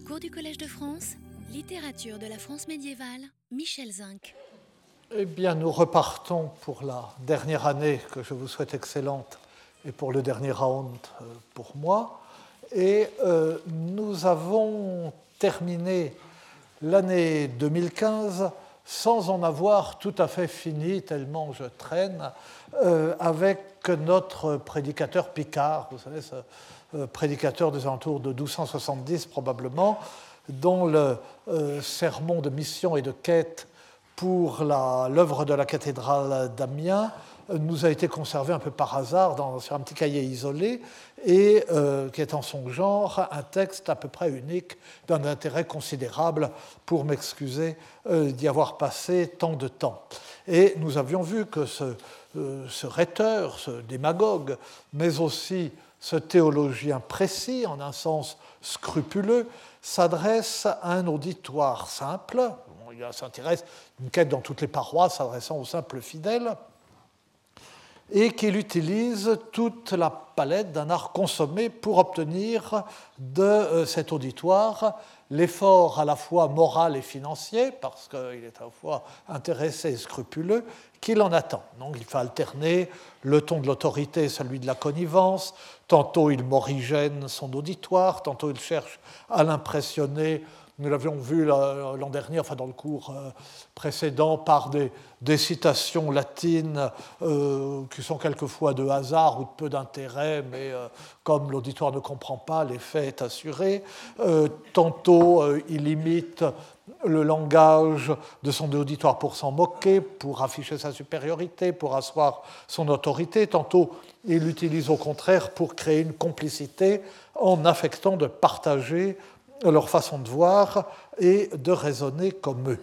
Cours du Collège de France, littérature de la France médiévale, Michel Zinc. Eh bien, nous repartons pour la dernière année que je vous souhaite excellente et pour le dernier round euh, pour moi. Et euh, nous avons terminé l'année 2015 sans en avoir tout à fait fini, tellement je traîne, euh, avec notre prédicateur Picard, vous savez, ce prédicateur des alentours de 1270 probablement, dont le euh, sermon de mission et de quête pour l'œuvre de la cathédrale d'Amiens nous a été conservé un peu par hasard dans, sur un petit cahier isolé et euh, qui est en son genre un texte à peu près unique d'un intérêt considérable pour m'excuser d'y avoir passé tant de temps. Et nous avions vu que ce, ce rhéteur, ce démagogue, mais aussi ce théologien précis, en un sens scrupuleux, s'adresse à un auditoire simple. il s'intéresse une quête dans toutes les paroisses s'adressant aux simples fidèles et qu'il utilise toute la palette d'un art consommé pour obtenir de euh, cet auditoire l'effort à la fois moral et financier, parce qu'il est à la fois intéressé et scrupuleux, qu'il en attend. Donc il faut alterner le ton de l'autorité et celui de la connivence. Tantôt il morigène son auditoire, tantôt il cherche à l'impressionner nous l'avions vu l'an dernier, enfin dans le cours euh, précédent, par des, citations latines euh, qui sont quelquefois de hasard ou de peu d'intérêt, mais euh, comme l'auditoire ne comprend pas, l'effet est assuré. tantôt, il imite le langage de son auditoire pour s'en moquer, pour afficher sa supériorité, pour asseoir son autorité. Tantôt, il l'utilise au contraire pour créer une complicité en affectant de partager leur façon de voir et de raisonner comme eux.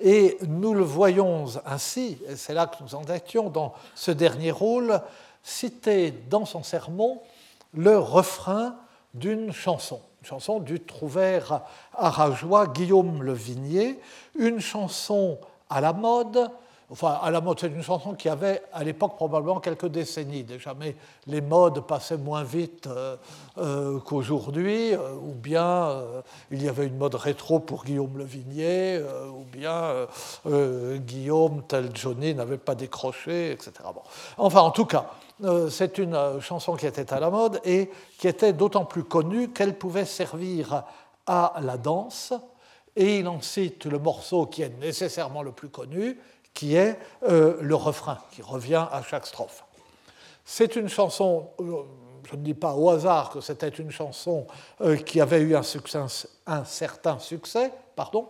Et nous le voyons ainsi, et c'est là que nous en étions dans ce dernier rôle, citer dans son sermon le refrain d'une chanson, une chanson du trouvère arageois Guillaume le Vignier, une chanson à la mode, enfin à la mode, c'est une chanson qui avait à l'époque probablement quelques décennies déjà, mais les modes passaient moins vite euh, euh, qu'aujourd'hui, euh, ou bien il y avait une mode rétro pour Guillaume Le Vignier, ou bien Guillaume, tel Johnny, n'avait pas décroché, etc. Bon. Enfin, en tout cas, c'est une chanson qui était à la mode et qui était d'autant plus connue qu'elle pouvait servir à la danse. Et il en cite le morceau qui est nécessairement le plus connu, qui est euh, le refrain, qui revient à chaque strophe. C'est une chanson, euh, je ne dis pas au hasard que c'était une chanson euh, qui avait eu un, certain succès, pardon,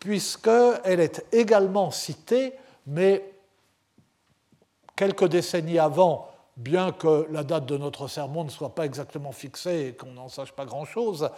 puisqu'elle est également citée, mais quelques décennies avant, bien que la date de notre sermon ne soit pas exactement fixée et qu'on n'en sache pas grand-chose,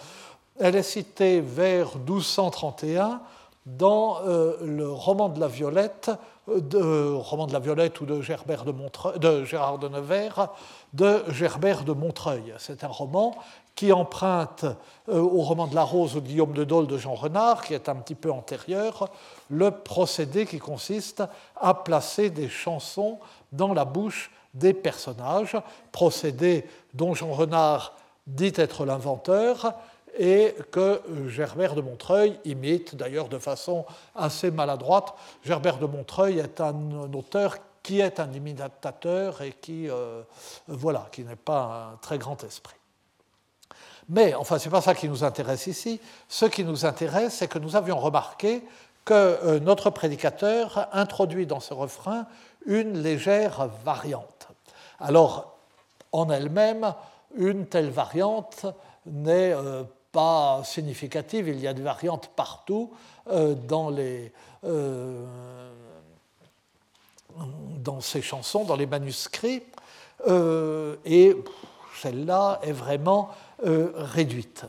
elle est citée vers 1231 dans euh, le roman de la Violette, euh, de, Violette ou de, Gérard de Nevers, de Gerbert de Montreuil. C'est un roman qui emprunte euh, au roman de la Rose ou Guillaume de Dole de Jean Renard, qui est un petit peu antérieur, le procédé qui consiste à placer des chansons dans la bouche des personnages, procédé dont Jean Renard dit être l'inventeur, et que Gerbert de Montreuil imite d'ailleurs de façon assez maladroite. Gerbert de Montreuil est un auteur qui est un imitateur et qui, euh, voilà, qui n'est pas un très grand esprit. Mais enfin, ce n'est pas ça qui nous intéresse ici. Ce qui nous intéresse, c'est que nous avions remarqué que euh, notre prédicateur introduit dans ce refrain une légère variante. Alors, en elle-même, une telle variante n'est euh, pas significative. Il y a des variantes partout euh, dans, les, euh, dans ces chansons, dans les manuscrits. Euh, et celle-là est vraiment réduite.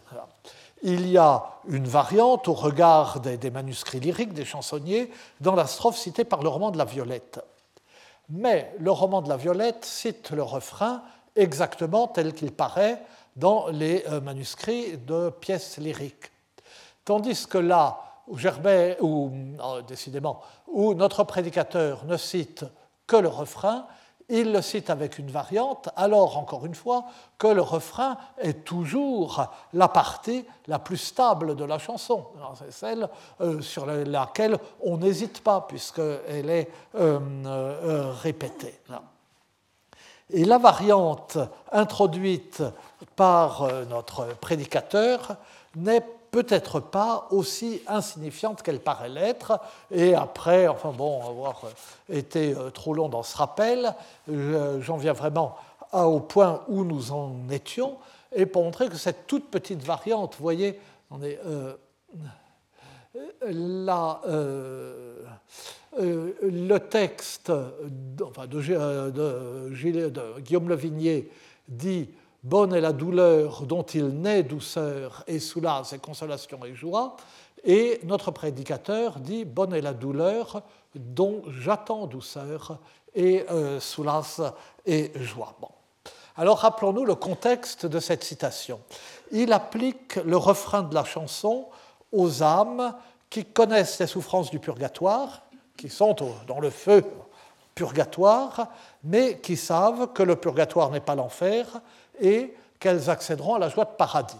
Il y a une variante au regard des, des, manuscrits lyriques des chansonniers dans la strophe citée par le roman de la Violette. Mais le roman de la Violette cite le refrain exactement tel qu'il paraît dans les euh, manuscrits de pièces lyriques. Tandis que là, où Gerbet, ou oh, décidément, où notre prédicateur ne cite que le refrain, il le cite avec une variante, alors encore une fois que le refrain est toujours la partie la plus stable de la chanson. C'est celle euh, sur laquelle on n'hésite pas puisqu'elle est euh, répétée. Et la variante introduite par notre prédicateur n'est peut-être pas aussi insignifiante qu'elle paraît l'être. Et après, enfin bon, avoir été euh, trop long dans ce rappel, j'en viens vraiment au point où nous en étions, et pour montrer que cette toute petite variante, vous voyez, on est, euh, là, euh, le texte de, Guillaume Levigné dit Bonne est la douleur dont il naît douceur et soulage et consolation et joie. Et notre prédicateur dit Bonne est la douleur dont j'attends douceur et euh, soulage et joie. Alors rappelons-nous le contexte de cette citation. Il applique le refrain de la chanson aux âmes qui connaissent les souffrances du purgatoire, qui sont dans le feu purgatoire, mais qui savent que le purgatoire n'est pas l'enfer et qu'elles accéderont à la joie de paradis.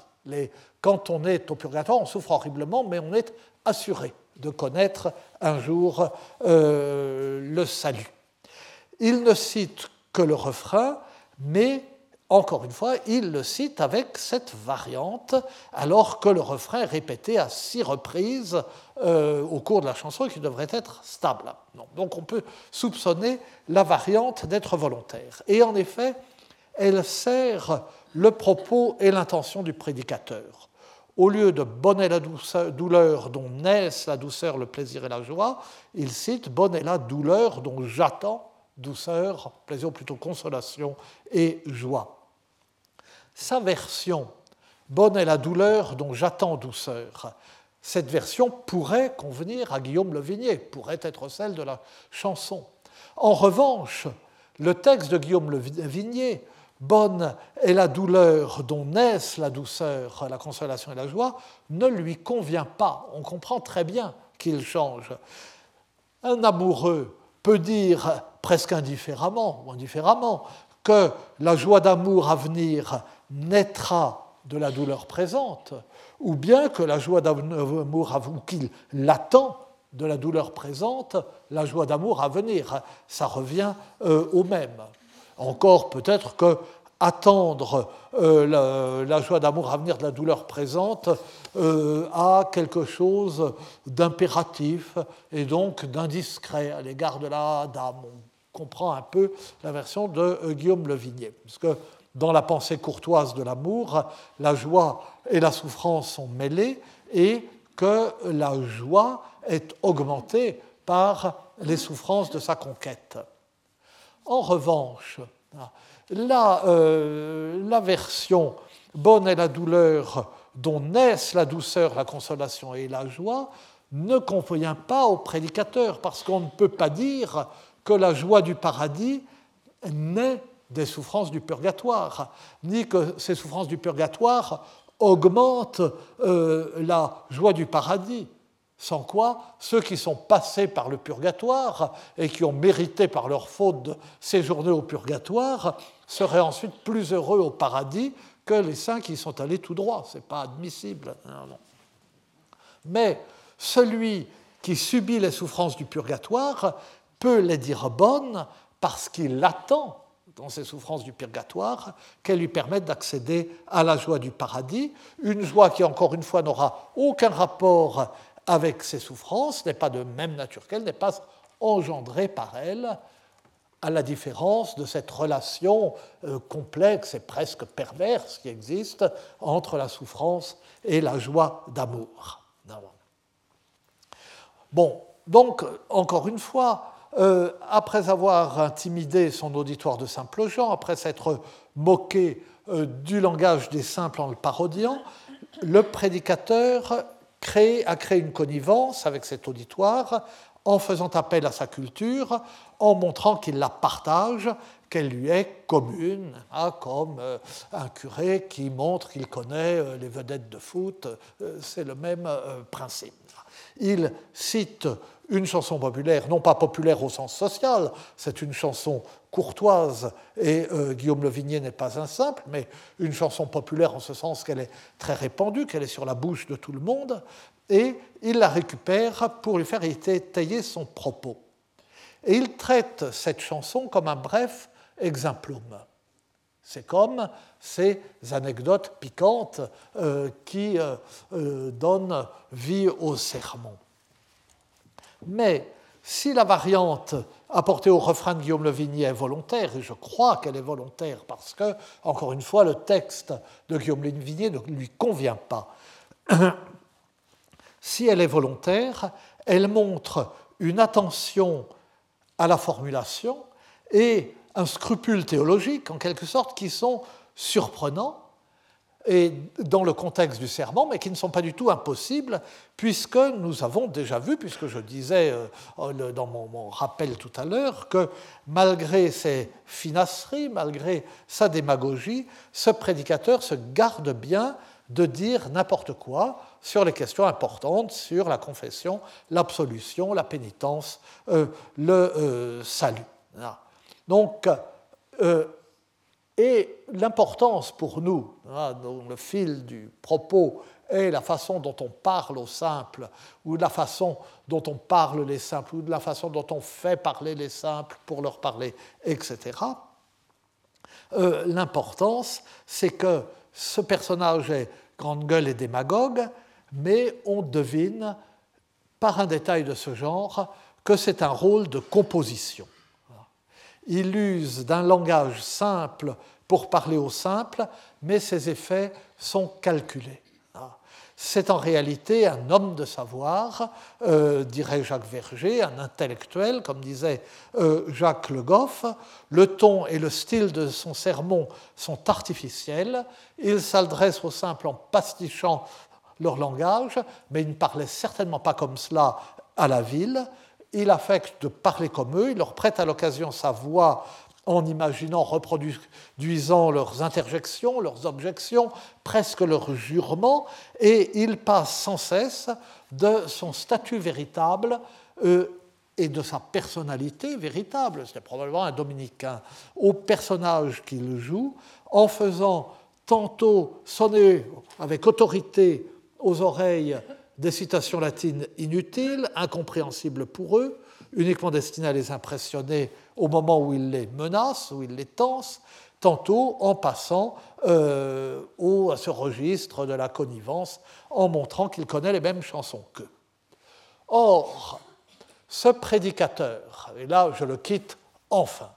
quand on est au purgatoire, on souffre horriblement, mais on est assuré de connaître un jour euh, le salut. Il ne cite que le refrain, mais encore une fois, il le cite avec cette variante, alors que le refrain est répété à six reprises euh, au cours de la chanson qui devrait être stable. Donc on peut soupçonner la variante d'être volontaire. Et en effet, elle sert le propos et l'intention du prédicateur. Au lieu de bonne est la douleur dont naissent la douceur, le plaisir et la joie, il cite bonne est la douleur dont j'attends douceur, plaisir plutôt consolation et joie. Sa version bonne est la douleur dont j'attends douceur, cette version pourrait convenir à Guillaume Le Vignier, pourrait être celle de la chanson. En revanche, le texte de Guillaume Le Vignier bonne est la douleur dont naissent la douceur, la consolation et la joie, ne lui convient pas. On comprend très bien qu'il change. Un amoureux peut dire presque indifféremment ou indifféremment que la joie d'amour à venir naîtra de la douleur présente, ou bien que la joie d'amour, ou qu'il l'attend de la douleur présente, la joie d'amour à venir. Ça revient euh, au même. Encore peut-être que attendre euh, la, joie d'amour à venir de la douleur présente euh, a quelque chose d'impératif et donc d'indiscret à l'égard de la dame. On comprend un peu la version de euh, Guillaume Le Vignier, puisque dans la pensée courtoise de l'amour, la joie et la souffrance sont mêlées et que la joie est augmentée par les souffrances de sa conquête. En revanche, la, euh, la version bonne est la douleur dont naissent la douceur, la consolation et la joie ne convient pas au prédicateur, parce qu'on ne peut pas dire que la joie du paradis naît des souffrances du purgatoire, ni que ces souffrances du purgatoire augmentent euh, la joie du paradis. Sans quoi, ceux qui sont passés par le purgatoire et qui ont mérité par leur faute de séjourner au purgatoire seraient ensuite plus heureux au paradis que les saints qui sont allés tout droit. Ce n'est pas admissible. Mais celui qui subit les souffrances du purgatoire peut les dire bonnes parce qu'il attend dans ses souffrances du purgatoire qu'elles lui permettent d'accéder à la joie du paradis, une joie qui, encore une fois, n'aura aucun rapport avec ses souffrances, n'est pas de même nature qu'elle, n'est pas engendrée par elle, à la différence de cette relation euh, complexe et presque perverse qui existe entre la souffrance et la joie d'amour. Bon, donc, encore une fois, euh, après avoir intimidé son auditoire de simples gens, après s'être moqué euh, du langage des simples en le parodiant, le prédicateur a créé une connivence avec cet auditoire en faisant appel à sa culture, en montrant qu'il la partage, qu'elle lui est commune, hein, comme euh, un curé qui montre qu'il connaît les vedettes de foot, c'est le même principe. Il cite une chanson populaire, non pas populaire au sens social, c'est une chanson courtoise, et euh, Guillaume Le Vignier n'est pas un simple, mais une chanson populaire en ce sens qu'elle est très répandue, qu'elle est sur la bouche de tout le monde, et il la récupère pour lui faire étayer son propos. Et il traite cette chanson comme un bref exemplum. C'est comme ces anecdotes piquantes euh, qui euh, donnent vie au sermon. Mais si la variante apportée au refrain de Guillaume Le Vignier est volontaire, et je crois qu'elle est volontaire parce que, encore une fois, le texte de Guillaume Le Vignier ne lui convient pas. Si elle est volontaire, elle montre une attention à la formulation et un scrupule théologique, en quelque sorte, qui sont surprenants et dans le contexte du serment, mais qui ne sont pas du tout impossibles, puisque nous avons déjà vu, puisque je disais euh, dans mon, rappel tout à l'heure, que malgré ses finasseries, malgré sa démagogie, ce prédicateur se garde bien de dire n'importe quoi sur les questions importantes, sur la confession, l'absolution, la pénitence, euh, le euh, salut. Donc, et l'importance pour nous, hein, dans le fil du propos, est la façon dont on parle aux simples, ou la façon dont on parle les simples, ou de la façon dont on fait parler les simples pour leur parler, etc. Euh, l'importance, c'est que ce personnage est grande gueule et démagogue, mais on devine par un détail de ce genre que c'est un rôle de composition. Il use d'un langage simple pour parler au simple, mais ses effets sont calculés. C'est en réalité un homme de savoir, euh, dirait Jacques Verger, un intellectuel, comme disait euh, Jacques Le Goff. Le ton et le style de son sermon sont artificiels. Il s'adresse aux simples en pastichant leur langage, mais il ne parlait certainement pas comme cela à la ville. Il affecte de parler comme eux, il leur prête à l'occasion sa voix en imaginant, reproduisant leurs interjections, leurs objections, presque leurs jurements, et il passe sans cesse de son statut véritable euh, et de sa personnalité véritable, c'était probablement un dominicain, au personnage qu'il joue, en faisant tantôt sonner avec autorité aux oreilles des citations latines inutiles, incompréhensibles pour eux, uniquement destinées à les impressionner au moment où ils les menacent, où ils les tensent, tantôt en passant euh, au, à ce registre de la connivence, en montrant qu'il connaît les mêmes chansons qu'eux. Or, ce prédicateur, et là je le quitte enfin,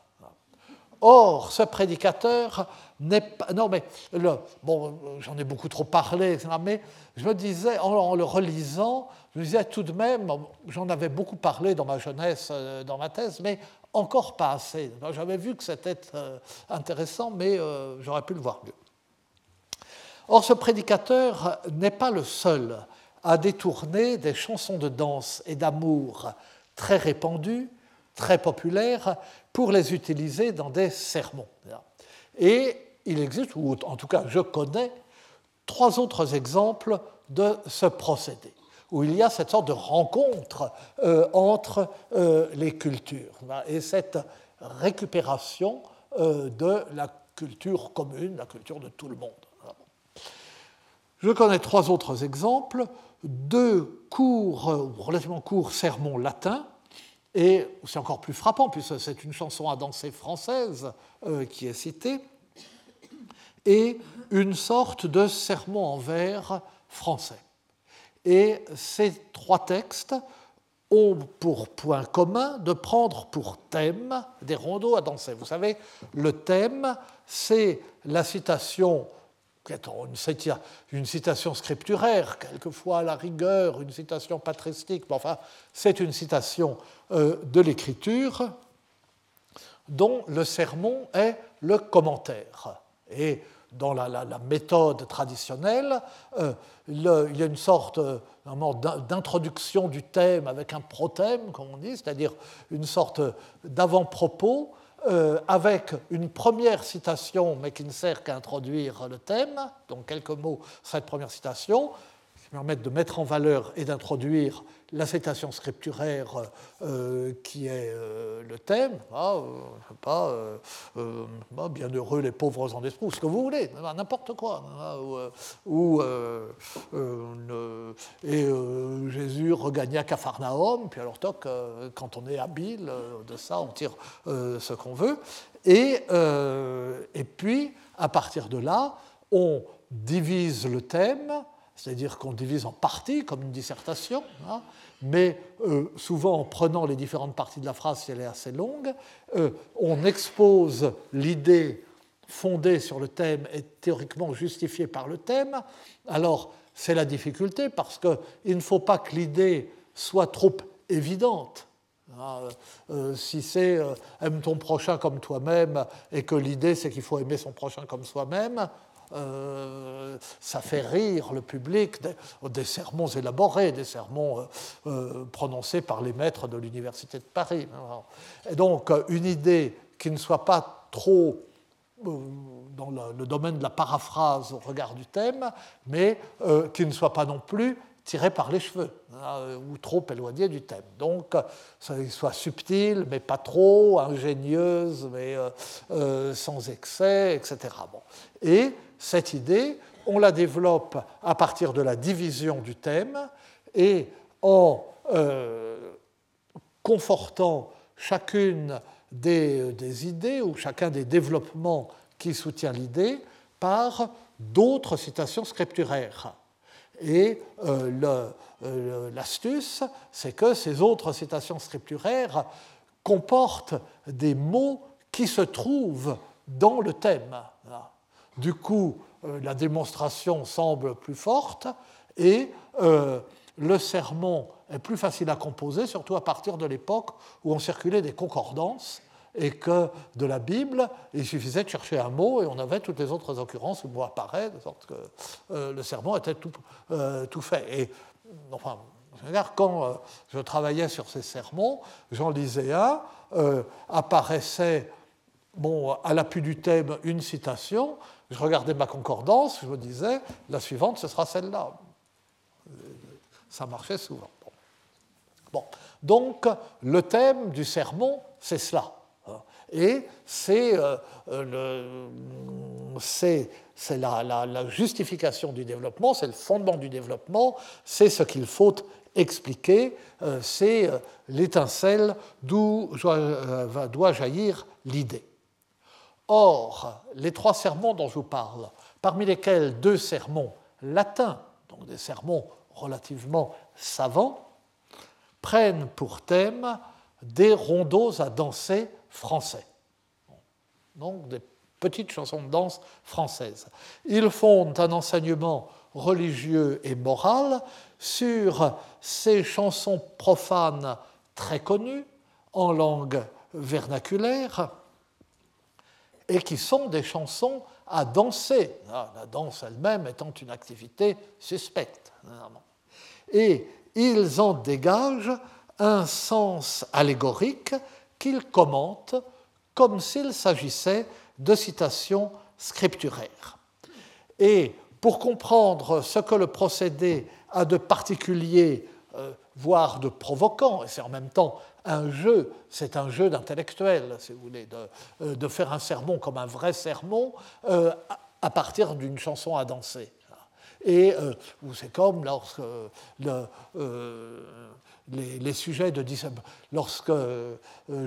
or ce prédicateur Non mais, bon, j'en ai beaucoup trop parlé, mais je me disais, en, le relisant, je me disais tout de même, j'en avais beaucoup parlé dans ma jeunesse, euh, dans ma thèse, mais encore pas assez. J'avais vu que c'était euh, intéressant, mais euh, j'aurais pu le voir mieux. Or, ce prédicateur n'est pas le seul à détourner des chansons de danse et d'amour très répandues, très populaires, pour les utiliser dans des sermons. Et il existe, ou en tout cas je connais, trois autres exemples de ce procédé, où il y a cette sorte de rencontre euh, entre euh, les cultures et cette récupération euh, de la culture commune, la culture de tout le monde. Je connais trois autres exemples, deux courts, relativement courts sermons latins, et c'est encore plus frappant puisque c'est une chanson à danser française qui est citée, et une sorte de sermon en vers français. Et ces trois textes ont pour point commun de prendre pour thème des rondeaux à danser. Vous savez, le thème, c'est la citation, une citation scripturaire, quelquefois à la rigueur, une citation patristique, mais enfin, c'est une citation euh, de l'écriture dont le sermon est le commentaire. Et dans la, méthode traditionnelle, euh, il y a une sorte euh, d'introduction du thème avec un prothème, comme on dit, c'est-à-dire une sorte d'avant-propos euh, avec une première citation, mais qui ne sert qu'à introduire le thème, donc quelques mots cette première citation, qui permettent de mettre en valeur et d'introduire la citation scripturaire euh, qui est euh, le thème, ah, euh, pas, bah, bien heureux les pauvres en esprit, ou ce que vous voulez, n'importe quoi. ou, et Jésus regagna Capharnaüm, puis alors toc, quand on est habile de ça, on tire ce qu'on veut. Et, et puis, à partir de là, on divise le thème c'est-à-dire qu'on divise en parties, comme une dissertation, hein, mais euh, souvent en prenant les différentes parties de la phrase si elle est assez longue, euh, on expose l'idée fondée sur le thème et théoriquement justifiée par le thème. Alors, c'est la difficulté parce qu'il ne faut pas que l'idée soit trop évidente. Hein, euh, si c'est aime ton prochain comme toi-même et que l'idée c'est qu'il faut aimer son prochain comme soi-même, euh, ça fait rire le public, des, sermons élaborés, des sermons euh, euh, prononcés par les maîtres de l'Université de Paris. Et donc, une idée qui ne soit pas trop dans le, domaine de la paraphrase au regard du thème, mais qui ne soit pas non plus tirée par les cheveux ou trop éloignée du thème. Donc, ça soit subtil, mais pas trop, ingénieuse, mais sans excès, etc. Et cette idée, on la développe à partir de la division du thème et en euh, confortant chacune des, idées ou chacun des développements qui soutient l'idée par d'autres citations scripturaires. Et euh, euh, l'astuce, c'est que ces autres citations scripturaires comportent des mots qui se trouvent dans le thème. Du coup, euh, la démonstration semble plus forte et euh, le sermon est plus facile à composer, surtout à partir de l'époque où on circulait des concordances et que de la Bible, il suffisait de chercher un mot et on avait toutes les autres occurrences où le mot apparaît, de sorte que euh, le sermon était tout, fait. Et enfin, quand je travaillais sur ces sermons, j'en lisais un, apparaissait bon, à l'appui du thème une citation, je regardais ma concordance, je me disais, la suivante, ce sera celle-là. Ça marchait souvent. Bon. Donc, le thème du sermon, c'est cela. Et c'est euh, la, la, justification du développement, c'est le fondement du développement, c'est ce qu'il faut expliquer, euh, c'est euh, l'étincelle d'où doit jaillir l'idée. Or, les trois sermons dont je vous parle, parmi lesquels deux sermons latins, donc des sermons relativement savants, prennent pour thème des rondeaux à danser français. Donc des petites chansons de danse françaises. Ils font un enseignement religieux et moral sur ces chansons profanes très connues en langue vernaculaire et qui sont des chansons à danser, ah, la danse elle-même étant une activité suspecte. Et ils en dégagent un sens allégorique qu'ils commentent comme s'il s'agissait de citations scripturaires. Et pour comprendre ce que le procédé a de particulier, euh, voire de provoquant, et c'est en même temps un jeu, c'est un jeu d'intellectuel, si vous voulez, de, euh, faire un sermon comme un vrai sermon euh, à partir d'une chanson à danser. Et euh, c'est comme lorsque le, les, sujets de Lorsque euh,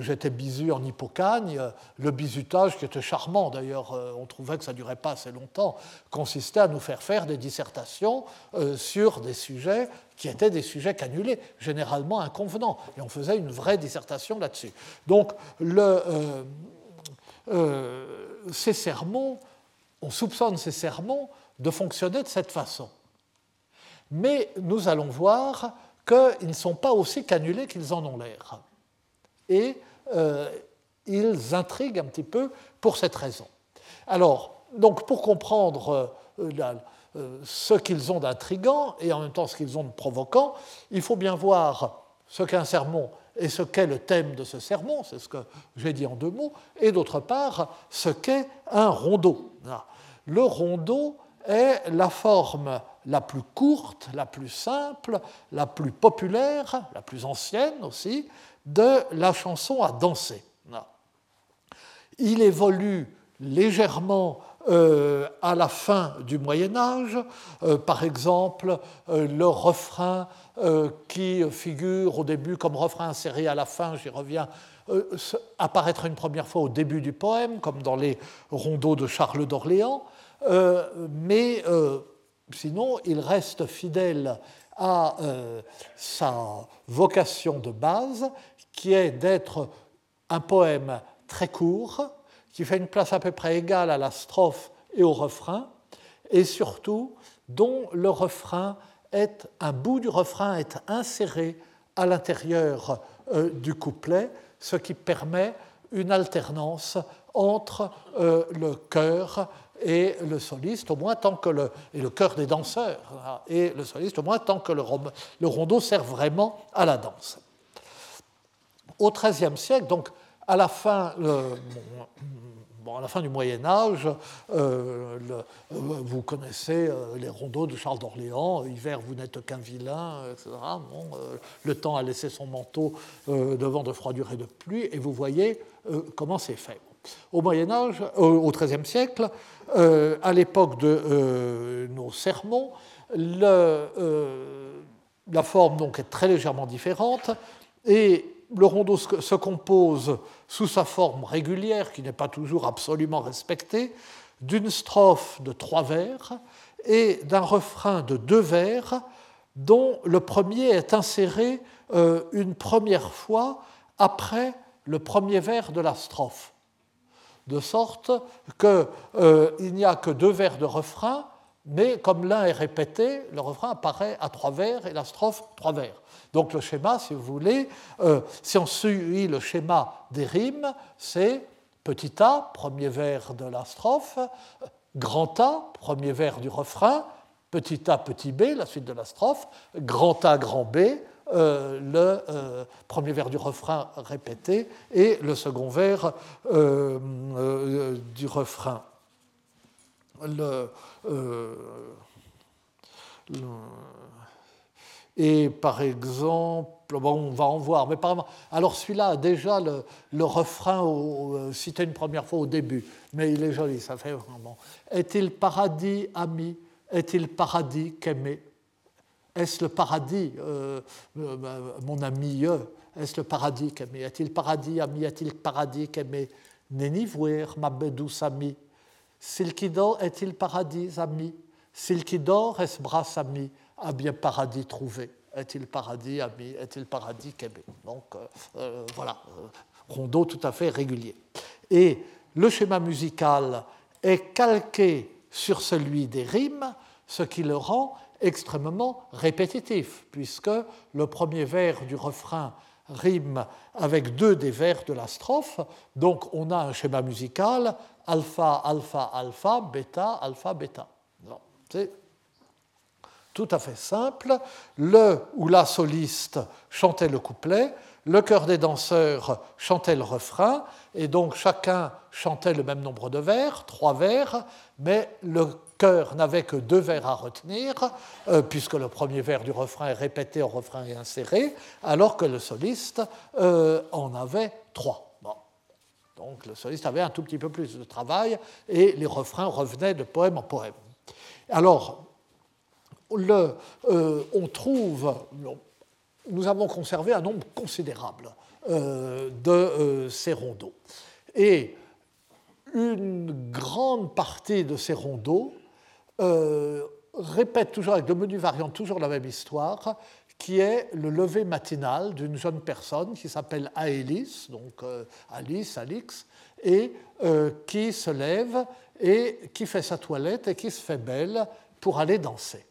j'étais bisu en Hippocagne, le bisutage, qui était charmant d'ailleurs, euh, on trouvait que ça ne durait pas assez longtemps, consistait à nous faire faire des dissertations euh, sur des sujets qui étaient des sujets canulés, généralement inconvenants. Et on faisait une vraie dissertation là-dessus. Donc, ces sermons, on soupçonne ces sermons de fonctionner de cette façon. Mais nous allons voir qu'ils ne sont pas aussi canulés qu'ils en ont l'air. Et euh, ils intriguent un petit peu pour cette raison. Alors, donc pour comprendre euh, euh, ce qu'ils ont d'intrigant et en même temps ce qu'ils ont de provoquant, il faut bien voir ce qu'est un sermon et ce qu'est le thème de ce sermon, c'est ce que j'ai dit en deux mots, et d'autre part, ce qu'est un rondeau. Le rondeau est la forme la plus courte, la plus simple, la plus populaire, la plus ancienne aussi, de la chanson à danser. Il évolue légèrement euh, à la fin du Moyen Âge, euh, par exemple euh, le refrain qui figure au début comme refrain inséré à la fin, j'y reviens, apparaître une première fois au début du poème, comme dans les rondeaux de Charles d'Orléans, mais sinon il reste fidèle à sa vocation de base, qui est d'être un poème très court, qui fait une place à peu près égale à la strophe et au refrain, et surtout dont le refrain est, un bout du refrain est inséré à l'intérieur euh, du couplet, ce qui permet une alternance entre euh, le chœur et le soliste, au moins tant que le, et le chœur des danseurs hein, et le soliste, au moins tant que le, le rondeau sert vraiment à la danse. Au XIIIe siècle, donc à la fin, à la fin du Moyen Âge, euh, euh, vous connaissez euh, les rondeaux de Charles d'Orléans, hiver vous n'êtes qu'un vilain, etc. le temps a laissé son manteau devant de froidure et de pluie, et vous voyez comment c'est fait. Au Moyen Âge, au XIIIe siècle, à l'époque de nos sermons, la forme donc est très légèrement différente, et le rondeau se compose sous sa forme régulière, qui n'est pas toujours absolument respectée, d'une strophe de trois vers et d'un refrain de deux vers, dont le premier est inséré euh, une première fois après le premier vers de la strophe, de sorte qu'il euh, n'y a que deux vers de refrain, mais comme l'un est répété, le refrain apparaît à trois vers et la strophe trois vers. Donc le schéma, si vous voulez, euh, si on suit le schéma des rimes, c'est petit a, premier vers de la strophe, grand A, premier vers du refrain, petit a, petit b, la suite de la strophe, grand A, grand B, euh, le euh, premier vers du refrain répété et le second vers du refrain. Le, le et par exemple, bon, on va en voir, mais par alors celui-là déjà le, refrain euh, cité une première fois au début, mais il est joli, ça fait vraiment. Est-il paradis ami? Est-il paradis qu'aimer? Est-ce le paradis, euh, euh, mon ami Est-ce le paradis qu'aimer Est-il paradis ami Est-il paradis qu'aimer Neni voir ma douce ami Silkidor est-il paradis ami? Silkidor est-ce bras ami a bien paradis trouvé. Est-il paradis ami? Est-il paradis qu'aimé Donc euh, euh, voilà, euh, rondeau tout à fait régulier. Et le schéma musical est calqué sur celui des rimes, ce qui le rend extrêmement répétitif, puisque le premier vers du refrain rime avec deux des vers de la strophe, donc on a un schéma musical alpha, alpha, alpha, bêta, alpha, bêta. C'est tout à fait simple. Le ou la soliste chantait le couplet, le chœur des danseurs chantait le refrain, et donc chacun chantait le même nombre de vers, trois vers, mais le chœur n'avait que deux vers à retenir, euh, puisque le premier vers du refrain est répété au refrain et inséré, alors que le soliste euh, en avait trois. Donc le soliste avait un tout petit peu plus de travail, et les refrains revenaient de poème en poème. Alors, euh, on trouve, nous avons conservé un nombre considérable de ces rondeaux. Et une grande partie de ces rondeaux répète toujours avec de menus variants toujours la même histoire, qui est le lever matinal d'une jeune personne qui s'appelle Aélis, donc Alice, Alix, et qui se lève et qui fait sa toilette et qui se fait belle pour aller danser.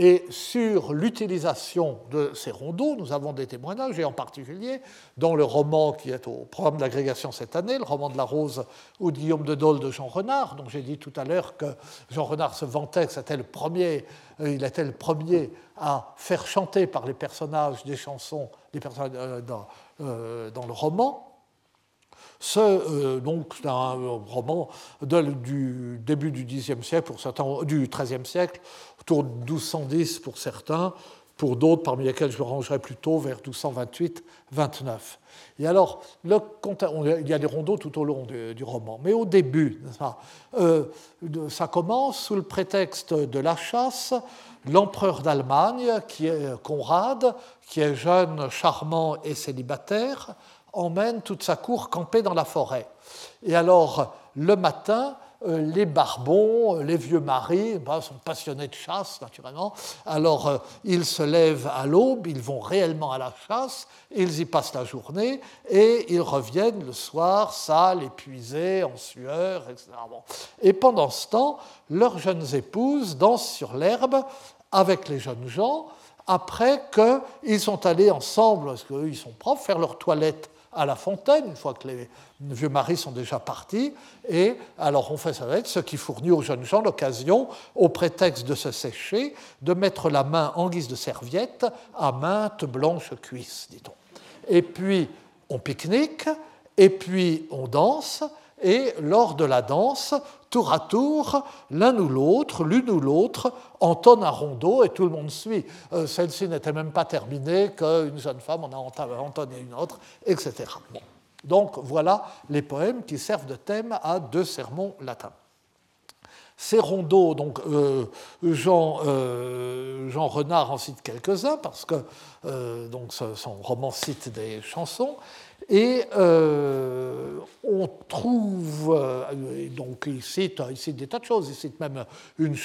Et sur l'utilisation de ces rondeaux, nous avons des témoignages, et en particulier dans le roman qui est au programme d'agrégation cette année, le roman de la Rose ou Guillaume de Dole de Jean Renard. Donc j'ai dit tout à l'heure que Jean Renard se vantait que le premier, euh, il était le premier à faire chanter par les personnages des chansons des personnages, euh, euh, dans le roman. Ce, donc, c'est un roman du début du Xe siècle, pour certains, du XIIIe siècle, autour de 1210 pour certains, pour d'autres, parmi lesquels je me rangerai plutôt vers 1228-29. Et alors, il y a des rondeaux tout au long du, roman, mais au début, ça, euh, ça, commence sous le prétexte de la chasse. L'empereur d'Allemagne, qui est Conrad, qui est jeune, charmant et célibataire, emmène toute sa cour camper dans la forêt. Et alors, le matin, euh, les barbons, euh, les vieux maris, bah, sont passionnés de chasse, naturellement. Alors, euh, ils se lèvent à l'aube, ils vont réellement à la chasse, ils y passent la journée, et ils reviennent le soir, sales, épuisés, en sueur, etc. Et pendant ce temps, leurs jeunes épouses dansent sur l'herbe avec les jeunes gens, après qu'ils sont allés ensemble, parce qu'eux, ils sont profs, faire leur toilette à la fontaine, une fois que les vieux maris sont déjà partis, et alors on fait ça avec ce qui fournit aux jeunes gens l'occasion, au prétexte de se sécher, de mettre la main en guise de serviette à maintes blanches cuisses, dit-on. Et puis on pique-nique, et puis on danse, et lors de la danse, tour à tour, l'un ou l'autre, l'une ou l'autre, entonne un rondeau et tout le monde suit. Euh, celle-ci n'était même pas terminée qu'une jeune femme en a entonné une autre, etc. Donc voilà les poèmes qui servent de thème à deux sermons latins. Ces rondeaux, donc euh, Jean, euh, Jean, Renard en cite quelques-uns parce que donc son roman cite des chansons, et euh, on trouve, euh, donc il cite, des tas de choses, il cite même une,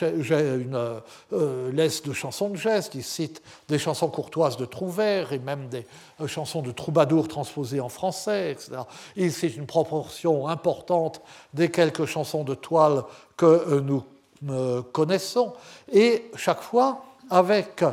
euh, laisse de chansons de geste, il cite des chansons courtoises de Trouvert et même des chansons de troubadours transposées en français, etc. Il cite une proportion importante des quelques chansons de toile que nous connaissons, et chaque fois avec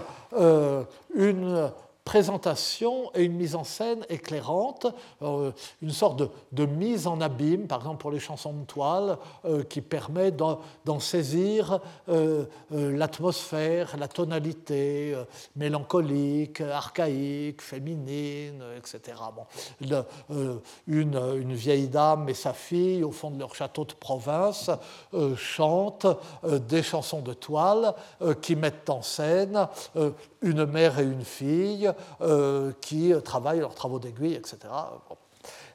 une présentation et une mise en scène éclairante, euh, une sorte de, mise en abîme, par exemple pour les chansons de toile, euh, qui permet d'en saisir euh, l'atmosphère, la tonalité mélancolique, archaïque, féminine, etc. Bon, une, une, vieille dame et sa fille, au fond de leur château de province, chantent des chansons de toile qui mettent en scène une mère et une fille euh, qui travaillent leurs travaux d'aiguille, etc.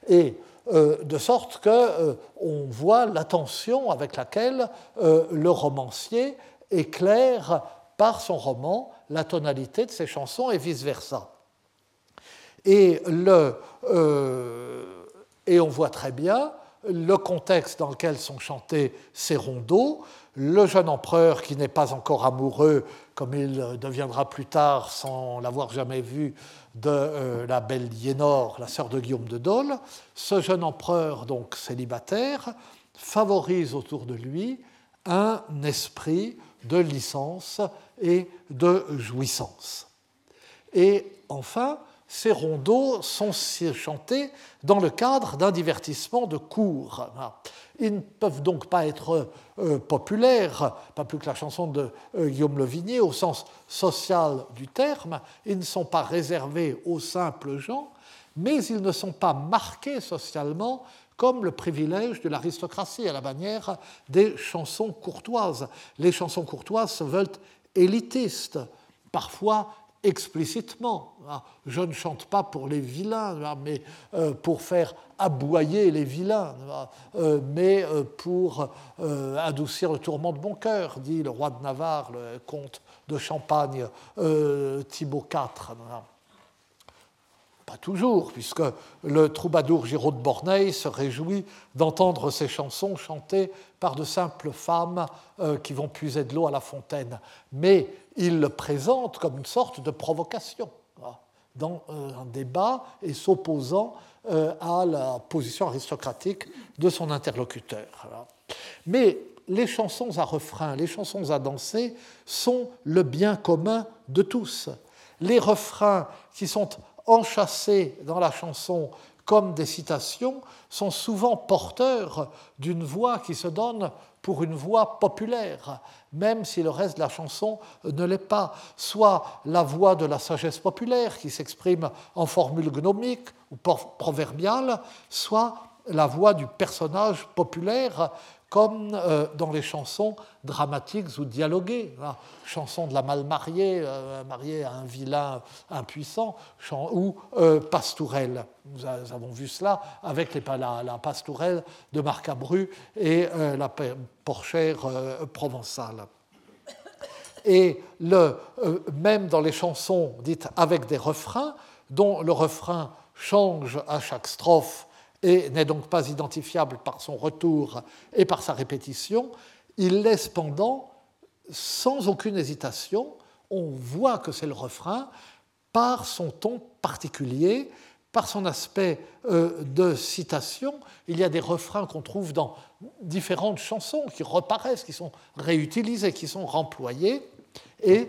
Et euh, de sorte qu'on euh, voit l'attention avec laquelle le romancier éclaire par son roman la tonalité de ses chansons et vice-versa. Et, et on voit très bien le contexte dans lequel sont chantés ces rondeaux, le jeune empereur qui n'est pas encore amoureux, comme il deviendra plus tard sans l'avoir jamais vu, de euh, la belle Liénore, la sœur de Guillaume de Dole, ce jeune empereur, donc célibataire, favorise autour de lui un esprit de licence et de jouissance. Et enfin, ces rondeaux sont chantés dans le cadre d'un divertissement de cours. Ils ne peuvent donc pas être euh, populaires, pas plus que la chanson de euh, Guillaume Levigné au sens social du terme. Ils ne sont pas réservés aux simples gens, mais ils ne sont pas marqués socialement comme le privilège de l'aristocratie, à la manière des chansons courtoises. Les chansons courtoises se veulent élitistes, parfois explicitement. Ah, je ne chante pas pour les vilains, ah, mais euh, pour faire aboyer les vilains, ah, euh, mais euh, pour adoucir le tourment de mon cœur, dit le roi de Navarre, le comte de Champagne, Thibaut IV. Pas toujours, puisque le troubadour Giraud de Borneille se réjouit d'entendre ces chansons chantées par de simples femmes qui vont puiser de l'eau à la fontaine. Mais il le présente comme une sorte de provocation dans euh, un débat et s'opposant euh, à la position aristocratique de son interlocuteur. Mais les chansons à refrain, les chansons à danser sont le bien commun de tous. Les refrains qui sont enchâssés dans la chanson comme des citations sont souvent porteurs d'une voix qui se donne pour une voix populaire, même si le reste de la chanson ne l'est pas, soit la voix de la sagesse populaire qui s'exprime en formule gnomique ou proverbiale, soit la voix du personnage populaire comme euh, dans les chansons dramatiques ou dialoguées. La chanson de la mal mariée, euh, mariée à un vilain impuissant, ou euh, Pastourelle. Nous avons vu cela avec la, Pastourelle de Marcabru et la porchère provençale. Et même dans les chansons dites avec des refrains, dont le refrain change à chaque strophe et n'est donc pas identifiable par son retour et par sa répétition, il laisse pendant, sans aucune hésitation, on voit que c'est le refrain, par son ton particulier, par son aspect euh, de citation. Il y a des refrains qu'on trouve dans différentes chansons qui reparaissent, qui sont réutilisés, qui sont remployés, et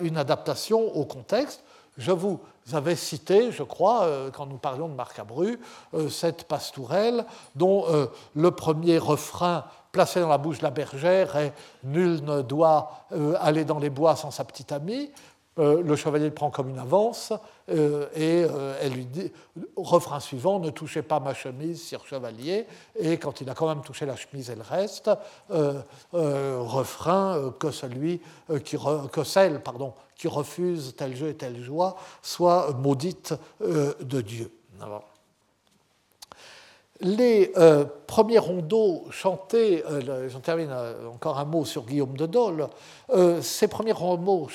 une adaptation au contexte. Je vous avais cité, je crois, euh, quand nous parlions de Marcabru, euh, cette pastourelle dont euh, le premier refrain placé dans la bouche de la bergère est Nul ne doit aller dans les bois sans sa petite amie. Le chevalier le prend comme une avance et elle lui dit, refrain suivant, ne touchez pas ma chemise, sire chevalier. Et quand il a quand même touché la chemise, elle reste. refrain que celui que celle pardon qui refuse tel jeu et telle joie soit maudite de Dieu. Les euh, premiers rondeaux chantés, euh, j'en termine euh, encore un mot sur Guillaume de Dole, ces premiers rondeaux,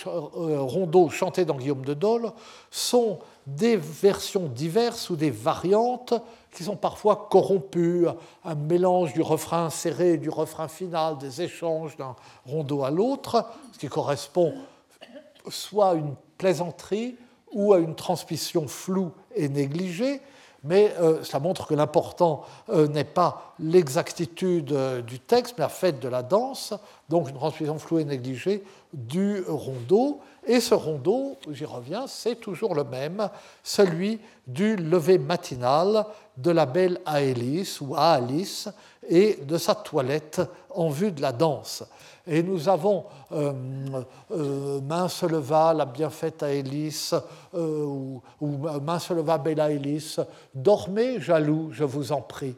chantés dans Guillaume de Dole sont des versions diverses ou des variantes qui sont parfois corrompues, un mélange du refrain serré et du refrain final, des échanges d'un rondeau à l'autre, ce qui correspond soit à une plaisanterie ou à une transmission floue et négligée, mais euh, cela montre que l'important euh, n'est pas l'exactitude euh, du texte, mais la fête de la danse, donc une transmission floue et négligée du rondeau. Et ce rondeau, j'y reviens, c'est toujours le même, celui du lever matinal de la belle Aélis ou Alice et de sa toilette en vue de la danse. Et nous avons euh, euh, Main se leva, la bienfaite Hélice, euh, ou, Main se leva, bella Hélice, dormez, jaloux, je vous en prie.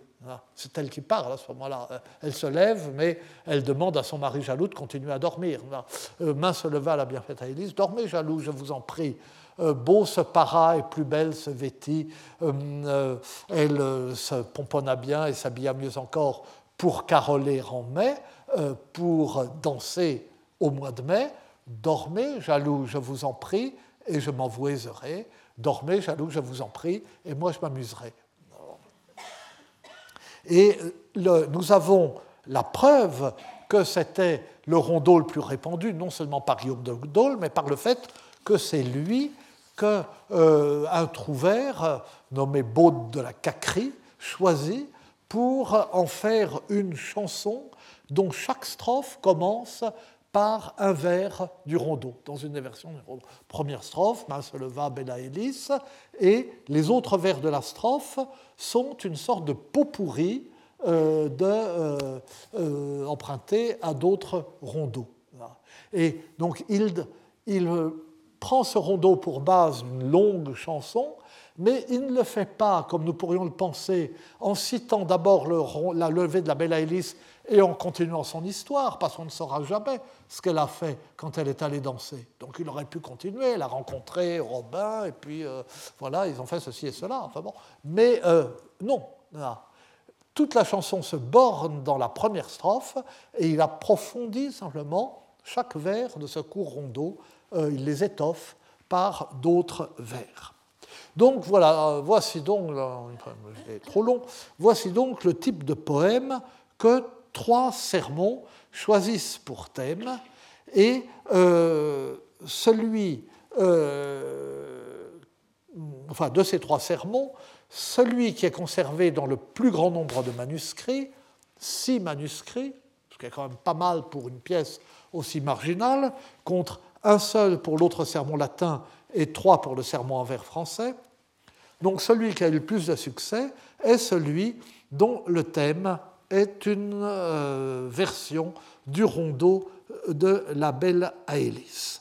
C'est elle qui parle à ce moment-là. Elle se lève, mais elle demande à son mari jaloux de continuer à dormir. Main se leva, la bienfaite à Élise, dormez, jaloux, je vous en prie. Beau se para et plus belle se vêtit. Elle se pomponna bien et s'habilla mieux encore pour caroler en mai. Euh, pour danser au mois de mai, dormez, jaloux, je vous en prie, et je m'envoiserai. Dormez, jaloux, je vous en prie, et moi je m'amuserai. Et nous avons la preuve que c'était le rondeau le plus répandu, non seulement par Guillaume de Dole, mais par le fait que c'est lui qu'un euh, trouvère nommé Baude de la Cacrie choisit pour en faire une chanson dont chaque strophe commence par un vers du rondeau, dans une version du rondeau. Première strophe, Main se leva, Bella Hélice, et les autres vers de la strophe sont une sorte de pot pourri euh, de, euh, euh, emprunté à d'autres rondeaux. Et donc il, il prend ce rondeau pour base d'une longue chanson, mais il ne le fait pas, comme nous pourrions le penser, en citant d'abord la levée de la Bella Hélice et en continuant son histoire, parce qu'on ne saura jamais ce qu'elle a fait quand elle est allée danser. Donc il aurait pu continuer, elle a rencontré Robin, et puis euh, voilà, ils ont fait ceci et cela. Mais euh, non, toute la chanson se borne dans la première strophe, et il approfondit simplement chaque vers de ce court rondeau, il les étoffe par d'autres vers. Donc voilà, voici donc, trop long, voici donc le type de poème que trois sermons choisissent pour thème. Et euh, celui, euh, enfin de ces trois sermons, celui qui est conservé dans le plus grand nombre de manuscrits, six manuscrits, ce qui est quand même pas mal pour une pièce aussi marginale, contre un seul pour l'autre sermon latin et trois pour le sermon en vers français. Donc celui qui a eu le plus de succès est celui dont le thème est une euh, version du rondeau de la belle Aélis.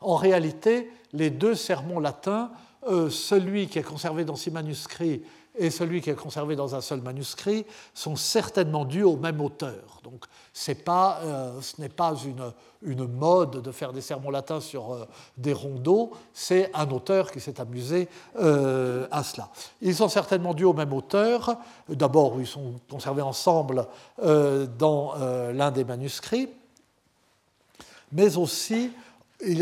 En réalité, les deux sermons latins, euh, celui qui est conservé dans ces manuscrits et celui qui est conservé dans un seul manuscrit sont certainement dus au même auteur. Pas, euh, ce n'est pas une, une, mode de faire des sermons latins sur euh, des rondeaux, c'est un auteur qui s'est amusé euh, à cela. Ils sont certainement dus au même auteur. D'abord, ils sont conservés ensemble dans l'un des manuscrits, mais aussi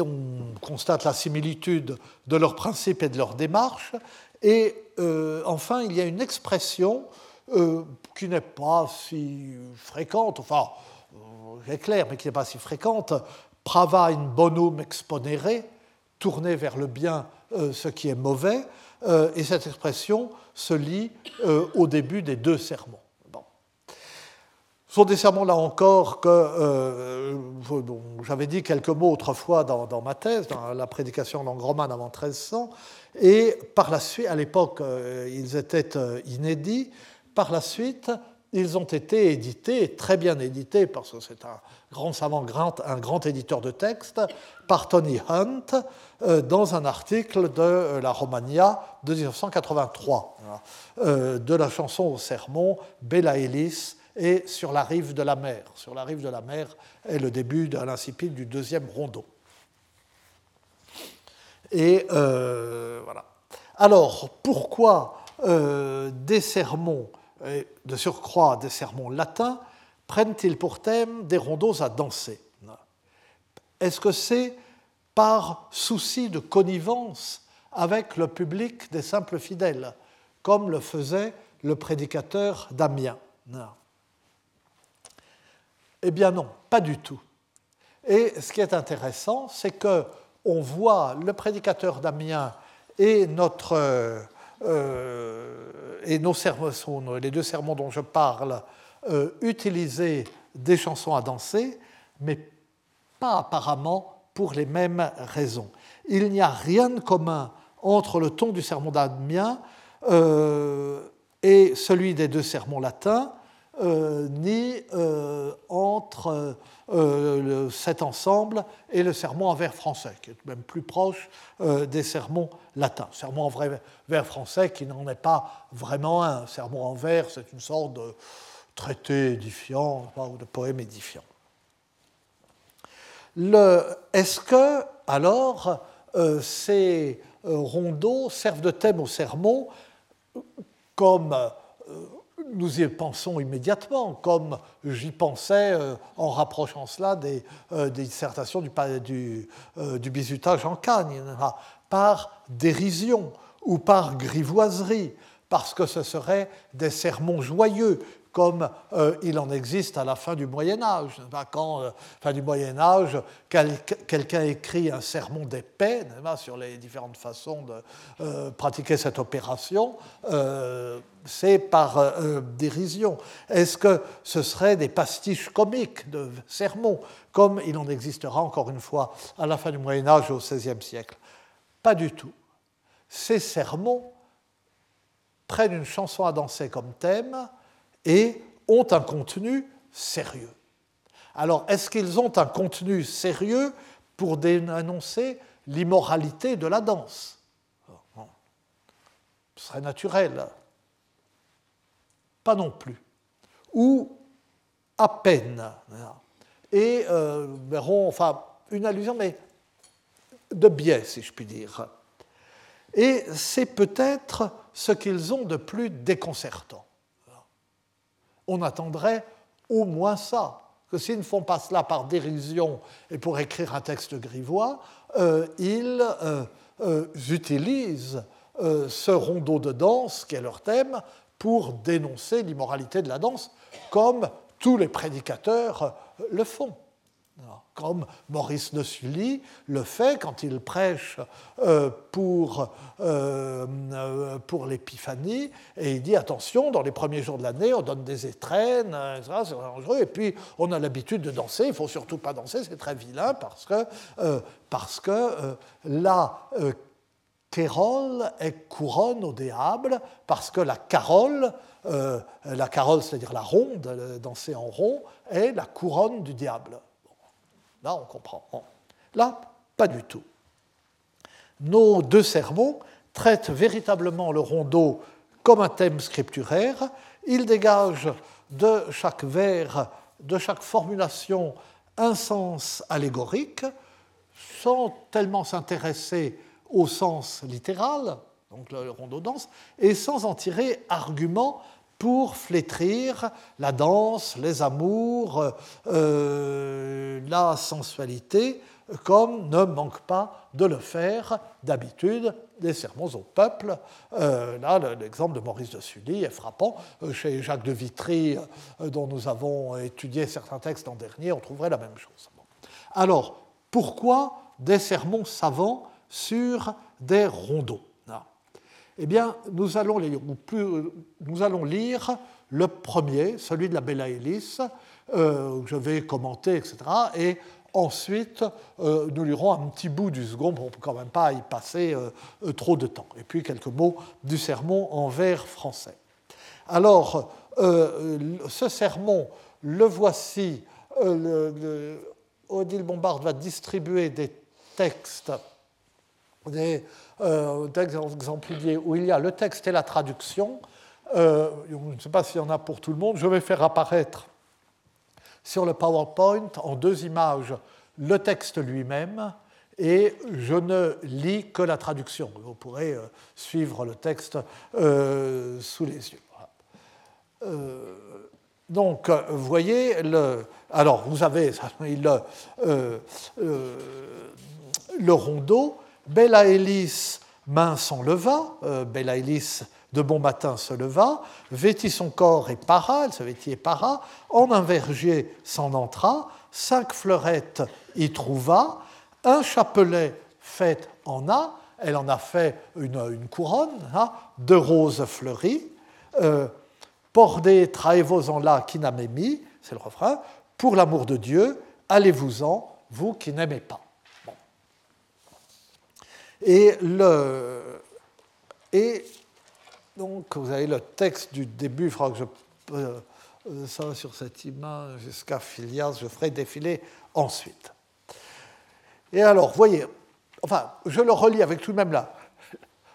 on constate la similitude de leurs principes et de leur démarche. Et enfin, il y a une expression euh, qui n'est pas si fréquente, enfin, euh, clair, mais qui n'est pas si fréquente, prava in bonum exponere, tourner vers le bien ce qui est mauvais, et cette expression se lit au début des deux sermons. Sont des sermons, là encore, que euh, j'avais dit quelques mots autrefois dans, ma thèse, dans la prédication langue romane avant 1300, et par la suite, à l'époque, euh, ils étaient euh, inédits, par la suite, ils ont été édités, très bien édités, parce que c'est un grand savant, un grand éditeur de textes, par Tony Hunt, dans un article de la Romania de 1983, de la chanson au sermon Bella Ellis et sur la rive de la mer. Sur la rive de la mer est le début de l'incipit du deuxième rondeau. Et euh, voilà. Alors, pourquoi euh, des sermons, de surcroît des sermons latins, prennent-ils pour thème des rondeaux à danser Est-ce que c'est par souci de connivence avec le public des simples fidèles, comme le faisait le prédicateur d'Amiens? Eh bien non, pas du tout. Et ce qui est intéressant, c'est que on voit le prédicateur d'Amiens et notre euh, et nos sermons, les deux sermons dont je parle, euh, utiliser des chansons à danser, mais pas apparemment pour les mêmes raisons. Il n'y a rien de commun entre le ton du sermon d'Amiens euh, et celui des deux sermons latins, euh, ni euh, entre euh, cet ensemble et le sermon en vers français, qui est même plus proche des sermons latins. Sermon en vers français qui n'en est pas vraiment un. Sermon en vers, c'est une sorte de traité édifiant ou de poème édifiant. Est-ce que, alors, ces rondeaux servent de thème au sermon comme nous y pensons immédiatement, comme j'y pensais euh, en rapprochant cela des, euh, dissertations du, du, euh, du bizutage en Cagne, par dérision ou par grivoiserie, parce que ce seraient des sermons joyeux comme euh, il en existe à la fin du Moyen Âge. Quand, euh, fin du Moyen Âge, quelqu'un écrit un sermon d'épée sur les différentes façons de euh, pratiquer cette opération, c'est par dérision. Est-ce que ce serait des pastiches comiques de sermons, comme il en existera encore une fois à la fin du Moyen Âge au XVIe siècle? Pas du tout. Ces sermons prennent une chanson à danser comme thème, et ont un contenu sérieux. Alors, est-ce qu'ils ont un contenu sérieux pour dénoncer l'immoralité de la danse? Ce serait naturel. Pas non plus. Ou à peine. Et euh, verrons, enfin, une allusion, mais de biais, si je puis dire. Et c'est peut-être ce qu'ils ont de plus déconcertant on attendrait au moins ça. Que s'ils ne font pas cela par dérision et pour écrire un texte grivois, euh, ils euh, euh, utilisent ce rondeau de danse, qui est leur thème, pour dénoncer l'immoralité de la danse, comme tous les prédicateurs le font comme Maurice de Sully le fait quand il prêche euh, pour, euh, euh, pour l'Épiphanie, et il dit attention, dans les premiers jours de l'année, on donne des étrennes, c'est dangereux, et puis on a l'habitude de danser, il ne faut surtout pas danser, c'est très vilain, parce que, parce que la Kérole est couronne au diable, parce que la carole, la carole, c'est-à-dire la ronde, danser en rond, est la couronne du diable. Là, on comprend. Là, pas du tout. Nos deux sermons traitent véritablement le rondeau comme un thème scripturaire. Il dégage de chaque vers, de chaque formulation, un sens allégorique, sans tellement s'intéresser au sens littéral, donc le rondeau danse, et sans en tirer argument pour flétrir la danse, les amours, euh, la sensualité, comme ne manque pas de le faire d'habitude des sermons au peuple. Euh, là, l'exemple de Maurice de Sully est frappant. Euh, chez Jacques de Vitry, dont nous avons étudié certains textes en dernier, on trouverait la même chose. Alors, pourquoi des sermons savants sur des rondeaux? Eh bien, nous allons, lire, le premier, celui de la Bella Hélice, euh, je vais commenter, etc. Et ensuite, euh, nous lirons un petit bout du second, peut quand même pas y passer euh, trop de temps. Et puis quelques mots du sermon en vers français. Alors, ce sermon, le voici. Odile Bombard va distribuer des textes des euh, où il y a le texte et la traduction. Euh, je ne sais pas s'il y en a pour tout le monde. Je vais faire apparaître sur le PowerPoint en deux images le texte lui-même et je ne lis que la traduction. Vous pourrez euh, suivre le texte euh, sous les yeux. donc, vous voyez, le, alors vous avez le rondeau Bella Hélice main s'enleva, euh, Bella Hélice de bon matin se leva, vêtit son corps et para, elle se vêtit et para, en un verger s'en entra, cinq fleurettes y trouva, un chapelet fait en a, elle en a fait une, couronne hein, de roses fleuries, euh, Pordez, traevos-en là qui n'avez mis, c'est le refrain, pour l'amour de Dieu, allez-vous-en, vous qui n'aimez pas. Et, le, et donc, vous avez le texte du début, il faudra que je. Ça sur cette image jusqu'à Filias, je ferai défiler ensuite. Et alors, voyez, enfin, je le relis avec tout de même la,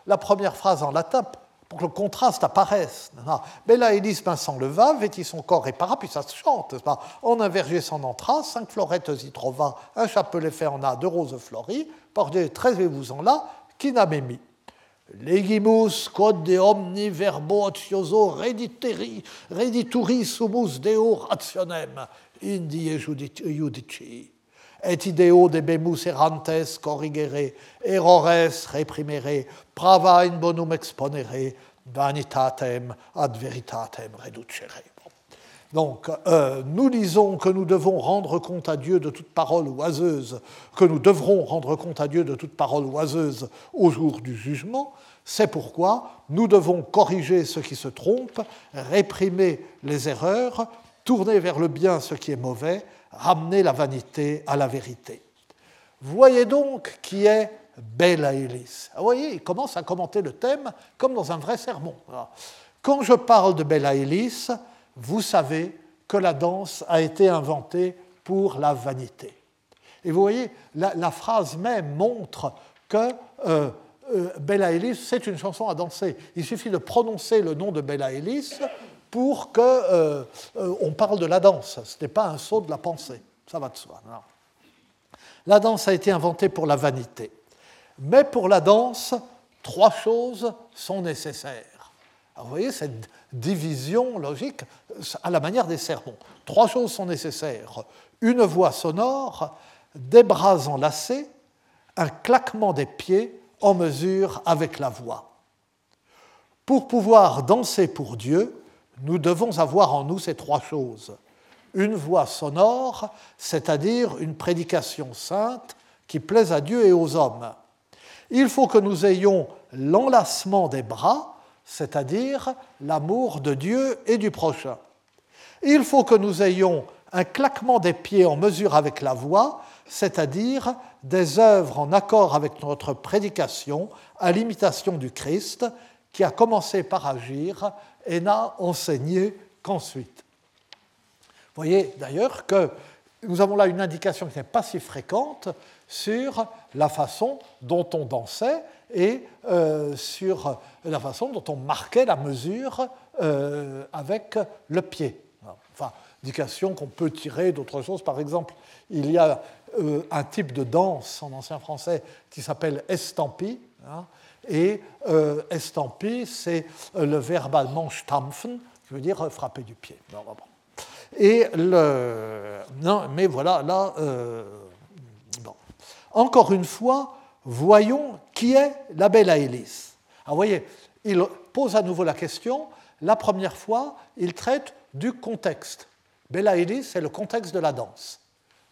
la première phrase en latin pour que le contraste apparaisse. Bella Élise s'enleva, vêtit son corps et para, puis ça se chante. En un verger s'en entra, cinq florettes y trouva, un chapelet fait en a, deux roses fleuries, portez très vous en là, qui n'a mis. Legimus quod de omni verbo otioso redituri, redituri sumus deo rationem, indie judici et ideo debemus errantes corrigere, errores reprimere, prava in bonum exponere, vanitatem ad veritatem reducere. Donc, euh, nous lisons que nous devons rendre compte à Dieu de toute parole oiseuse, que nous devrons rendre compte à Dieu de toute parole oiseuse au jour du jugement. C'est pourquoi nous devons corriger ce qui se trompe, réprimer les erreurs, tourner vers le bien ce qui est mauvais, ramener la vanité à la vérité. Voyez donc qui est Bella Elis. Vous voyez, il commence à commenter le thème comme dans un vrai sermon. Quand je parle de Bella Elis, vous savez que la danse a été inventée pour la vanité. Et vous voyez, la, phrase même montre que euh, euh, Bella Elis, c'est une chanson à danser. Il suffit de prononcer le nom de Bella Elis pour qu'on euh, parle de la danse. Ce n'est pas un saut de la pensée, ça va de soi. La danse a été inventée pour la vanité. Mais pour la danse, trois choses sont nécessaires. vous voyez cette division logique à la manière des sermons. Trois choses sont nécessaires. Une voix sonore, des bras enlacés, un claquement des pieds en mesure avec la voix. Pour pouvoir danser pour Dieu, nous devons avoir en nous ces trois choses. Une voix sonore, c'est-à-dire une prédication sainte qui plaise à Dieu et aux hommes. Il faut que nous ayons l'enlacement des bras, c'est-à-dire l'amour de Dieu et du prochain. Il faut que nous ayons un claquement des pieds en mesure avec la voix, c'est-à-dire des œuvres en accord avec notre prédication à l'imitation du Christ, qui a commencé par agir et n'a enseigné qu'ensuite. Vous voyez d'ailleurs que nous avons là une indication qui n'est pas si fréquente sur la façon dont on dansait et euh, sur la façon dont on marquait la mesure euh, avec le pied. Enfin, indication qu'on peut tirer d'autres choses. Par exemple, il y a euh, un type de danse en ancien français qui s'appelle estampie. Hein, et estampie, c'est le verbe allemand stampfen, qui veut dire frapper du pied. Et le... Non, mais voilà, là, encore une fois, voyons qui est la belle Aélis. Vous voyez, il pose à nouveau la question. La première fois, il traite du contexte. Bella Aélis, c'est le contexte de la danse.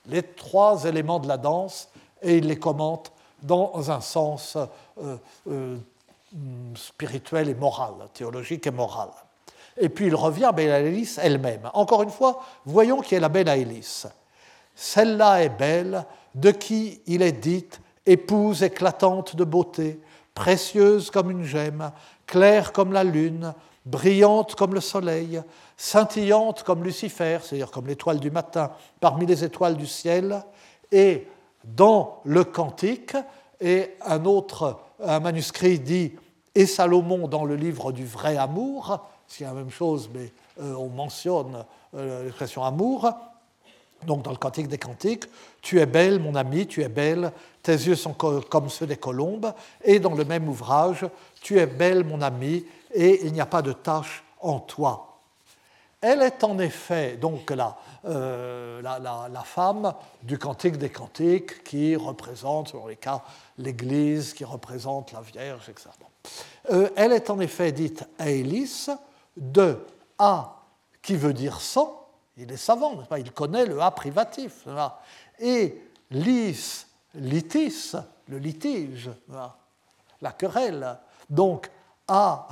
Les trois éléments de la danse, et il les commente dans un sens euh, euh, spirituel et moral, théologique et moral. Et puis il revient à Bella Aélis elle-même. Encore une fois, voyons qui est la Bella Aélis. Celle-là est belle, de qui il est dit épouse éclatante de beauté, précieuse comme une gemme, claire comme la lune, brillante comme le soleil, scintillante comme Lucifer, c'est-à-dire comme l'étoile du matin parmi les étoiles du ciel, et dans le cantique, et un autre, un manuscrit dit et Salomon dans le livre du vrai amour, c'est la même chose, mais euh, on mentionne euh, l'expression amour, donc dans le Cantique des Cantiques, Tu es belle, mon ami, tu es belle, tes yeux sont comme ceux des colombes, et dans le même ouvrage, Tu es belle, mon ami, et il n'y a pas de tache en toi. Elle est en effet donc la, euh, la, femme du Cantique des Cantiques qui représente, dans les cas, l'Église, qui représente la Vierge, etc. Euh, elle est en effet dite Aélis de A qui veut dire sans, il est savant, il connaît le A privatif. Et lis, litis, le litige, la querelle. Donc, A,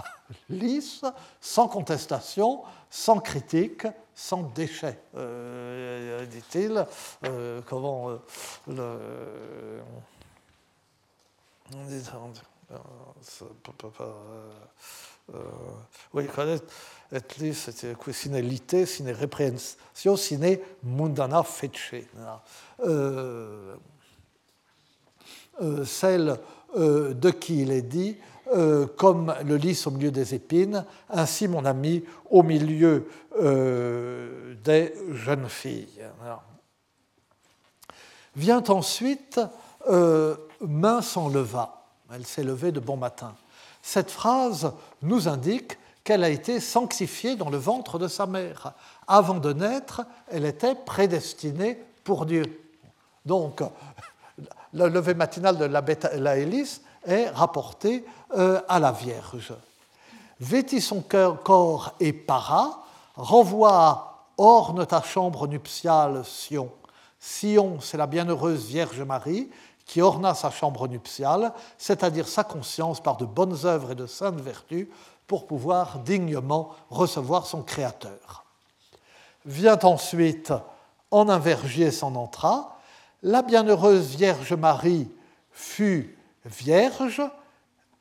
lis, sans contestation, sans critique, sans déchet, euh, dit-il. Euh, comment euh, le. oui, et lis sine lite, sine reprehensio, sine mundana fece. Euh, euh, celle de qui il est dit, euh, comme le lys au milieu des épines, ainsi mon ami au milieu euh, des jeunes filles. Vient ensuite Main s'enleva, elle s'est levée de bon matin. Cette phrase nous indique qu'elle a été sanctifiée dans le ventre de sa mère. Avant de naître, elle était prédestinée pour Dieu. Donc, le lever matinal de la, la hélice est rapporté euh, à la Vierge. Vêtit son corps et para, renvoie Orne ta chambre nuptiale, Sion. Sion, c'est la bienheureuse Vierge Marie qui orna sa chambre nuptiale, c'est-à-dire sa conscience par de bonnes œuvres et de saintes vertus, pour pouvoir dignement recevoir son Créateur. Vient ensuite En un vergier s'en entra. La bienheureuse Vierge Marie fut Vierge,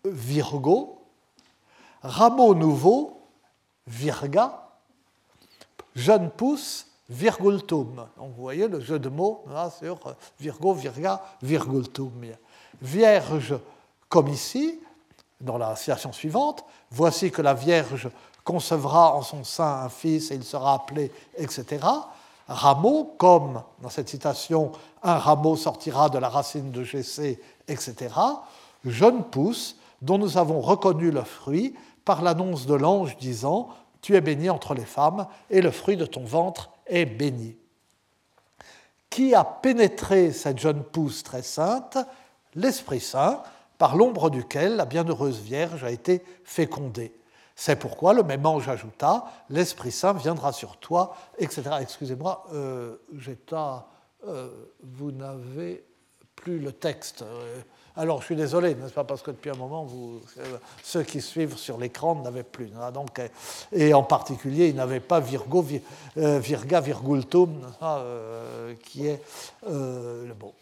Virgo, rameau nouveau, Virga, jeune pousse, Virgultum. Donc vous voyez le jeu de mots sur Virgo, Virga, Virgultum. Vierge, comme ici, dans la citation suivante, voici que la Vierge concevra en son sein un fils et il sera appelé, etc. Rameau, comme dans cette citation, un rameau sortira de la racine de Gessé, etc. Jeune pousse, dont nous avons reconnu le fruit par l'annonce de l'ange disant Tu es béni entre les femmes, et le fruit de ton ventre est béni. Qui a pénétré cette jeune pousse très sainte L'Esprit Saint, par l'ombre duquel la bienheureuse Vierge a été fécondée. C'est pourquoi le même ange ajouta L'Esprit Saint viendra sur toi, etc. Excusez-moi, euh, euh, vous n'avez plus le texte. Euh, alors, je suis désolé, n'est-ce pas, parce que depuis un moment, vous, ceux qui suivent sur l'écran n'avaient plus. Donc, et en particulier, ils n'avaient pas Virgo, Virga, Virgultum, qui est le bon.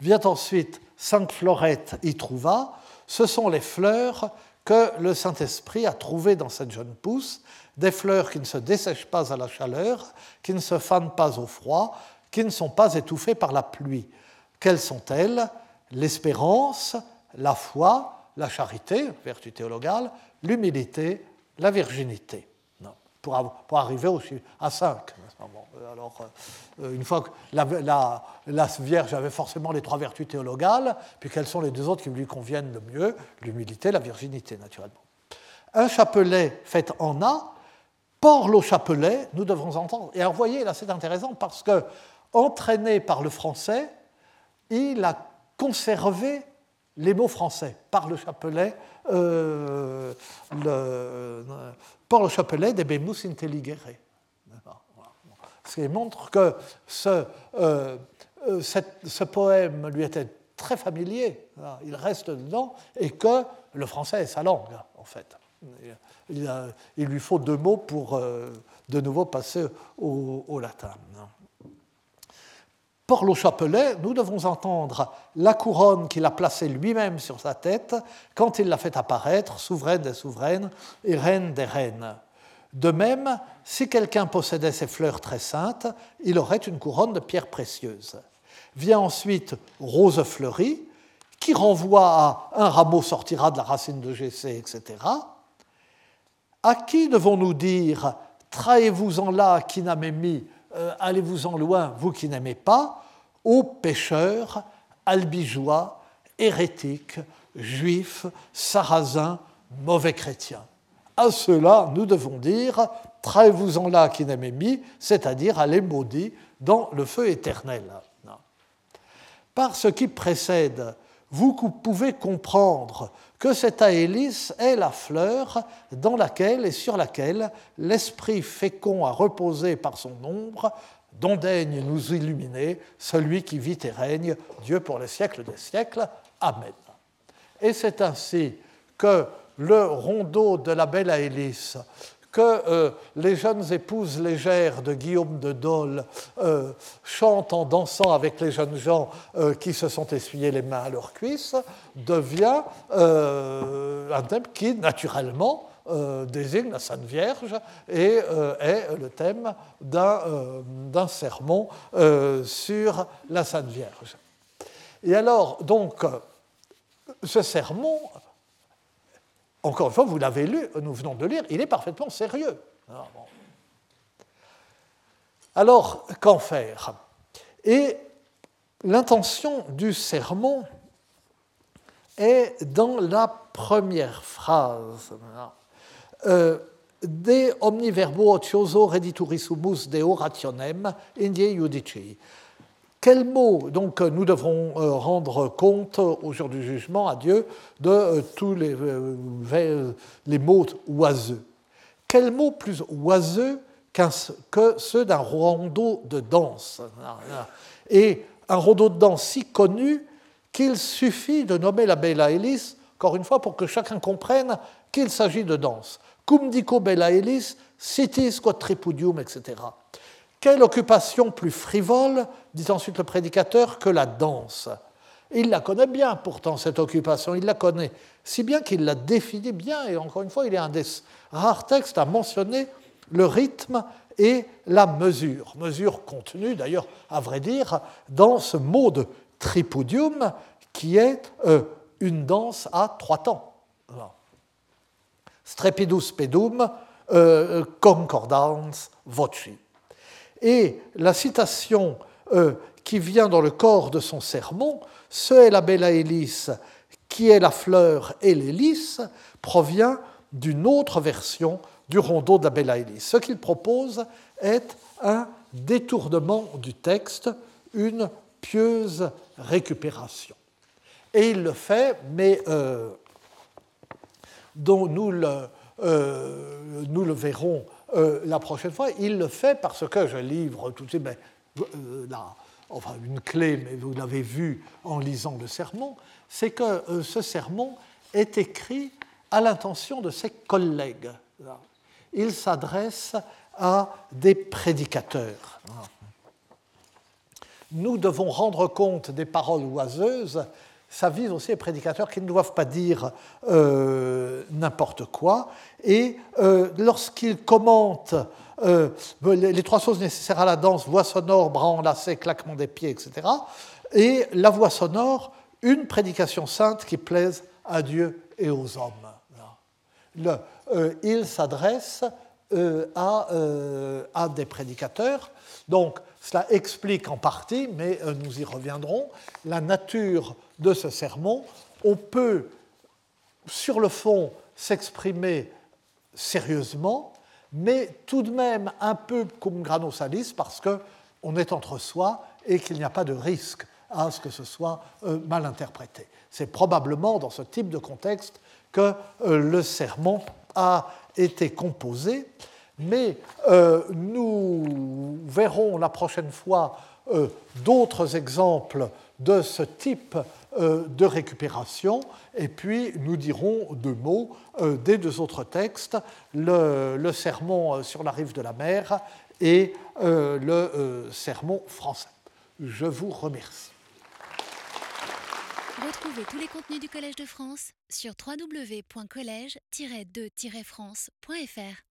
Vient ensuite Sainte Florette y trouva, ce sont les fleurs que le Saint-Esprit a trouvées dans cette jeune pousse, des fleurs qui ne se dessèchent pas à la chaleur, qui ne se fanent pas au froid, qui ne sont pas étouffées par la pluie. Quelles sont-elles L'espérance, la foi, la charité, vertu théologale, l'humilité, la virginité. pour, pour, arriver aussi à 5. Alors, euh, une fois que la, la, Vierge avait forcément les trois vertus théologales, puis quelles sont les deux autres qui lui conviennent le mieux? L'humilité, la virginité, naturellement. Un chapelet fait en A, porle au chapelet, nous devons entendre. Et alors, voyez, là, c'est intéressant parce que, entraîné par le français, il a conservé les mots français par le chapelet, euh, le, par des bemus intelligere. Ce qui montre que ce, euh, euh, poème lui était très familier, il reste dedans, et que le français est sa langue, en fait. Il, lui faut deux mots pour de nouveau passer au, au latin. Pour le chapelet, nous devons entendre la couronne qu'il a placée lui-même sur sa tête quand il l'a fait apparaître, souveraine des souveraines et reine des reines. De même, si quelqu'un possédait ces fleurs très saintes, il aurait une couronne de pierres précieuses. Vient ensuite rose fleurie, qui renvoie à un rameau sortira de la racine de GC, etc. À qui devons-nous dire Trahez-vous-en là qui n'a mis euh, allez-vous-en loin, vous qui n'aimez pas, aux pécheurs, albigeois, hérétiques, juifs, sarrasins, mauvais chrétiens. À cela, nous devons dire, trahez-vous-en là qui n'aimez mis, c'est-à-dire allez maudits dans le feu éternel. Par ce qui précède, vous pouvez comprendre que cette aélis est la fleur dans laquelle et sur laquelle l'esprit fécond a reposé par son ombre, dont daigne nous illuminer celui qui vit et règne, Dieu pour les siècles des siècles. Amen. Et c'est ainsi que le rondeau de la belle Aélis que euh, les jeunes épouses légères de Guillaume de Dole euh, chantent en dansant avec les jeunes gens euh, qui se sont essuyés les mains à leurs cuisses, devient un thème qui, naturellement, désigne la Sainte Vierge et est le thème d'un sermon sur la Sainte Vierge. Et alors, donc, ce sermon encore une fois, vous l'avez lu, nous venons de lire, il est parfaitement sérieux. Ah, Alors, qu'en faire? Et l'intention du sermon est dans la première phrase. Euh, de omniverbo otioso rediturissumus deo rationem indie judici. Quel mot donc nous devrons euh, rendre compte au jour du jugement à Dieu de euh, tous les, euh, les mots oiseux Quel mot plus oiseux que ceux d'un rondeau de danse? Et un rondeau de danse si connu qu'il suffit de nommer la Bella Elis, encore une fois, pour que chacun comprenne qu'il s'agit de danse. Cum dico Bella Elis, citis quod tripudium, etc. Quelle occupation plus frivole, dit ensuite le prédicateur, que la danse Il la connaît bien pourtant, cette occupation, il la connaît, si bien qu'il la définit bien, et encore une fois, il est un des rares textes à mentionner le rythme et la mesure. Mesure contenue, d'ailleurs, à vrai dire, dans ce mot de tripudium, qui est euh, une danse à trois temps. Strepidus pedum, euh, concordans voci. Et la citation euh, qui vient dans le corps de son sermon, ce est la bella hélice qui est la fleur et l'hélice, provient d'une autre version du rondeau de la bella. Ce qu'il propose est un détournement du texte, une pieuse récupération. Et il le fait, mais euh, dont nous le, euh, nous le verrons euh, la prochaine fois, il le fait parce que je livre tout de suite euh, enfin, une clé, mais vous l'avez vu en lisant le sermon, c'est que euh, ce sermon est écrit à l'intention de ses collègues. Il s'adresse à des prédicateurs. Nous devons rendre compte des paroles oiseuses ça vise aussi les prédicateurs qui ne doivent pas dire euh, n'importe quoi. Et euh, lorsqu'ils commentent euh, les, trois choses nécessaires à la danse, voix sonore, bras enlacés, claquement des pieds, etc., et la voix sonore, une prédication sainte qui plaise à Dieu et aux hommes. il s'adresse à, des prédicateurs. Donc, cela explique en partie, mais nous y reviendrons, la nature de ce sermon, on peut, sur le fond, s'exprimer sérieusement, mais tout de même un peu comme grano salis, parce qu'on est entre soi et qu'il n'y a pas de risque à ce que ce soit euh, mal interprété. C'est probablement dans ce type de contexte que euh, le sermon a été composé, mais euh, nous verrons la prochaine fois d'autres exemples de ce type de récupération. Et puis, nous dirons deux mots euh, des deux autres textes, le, sermon euh, sur la rive de la mer et le sermon français. Je vous remercie. Retrouvez tous les contenus du Collège de France sur www.colège-2-france.fr.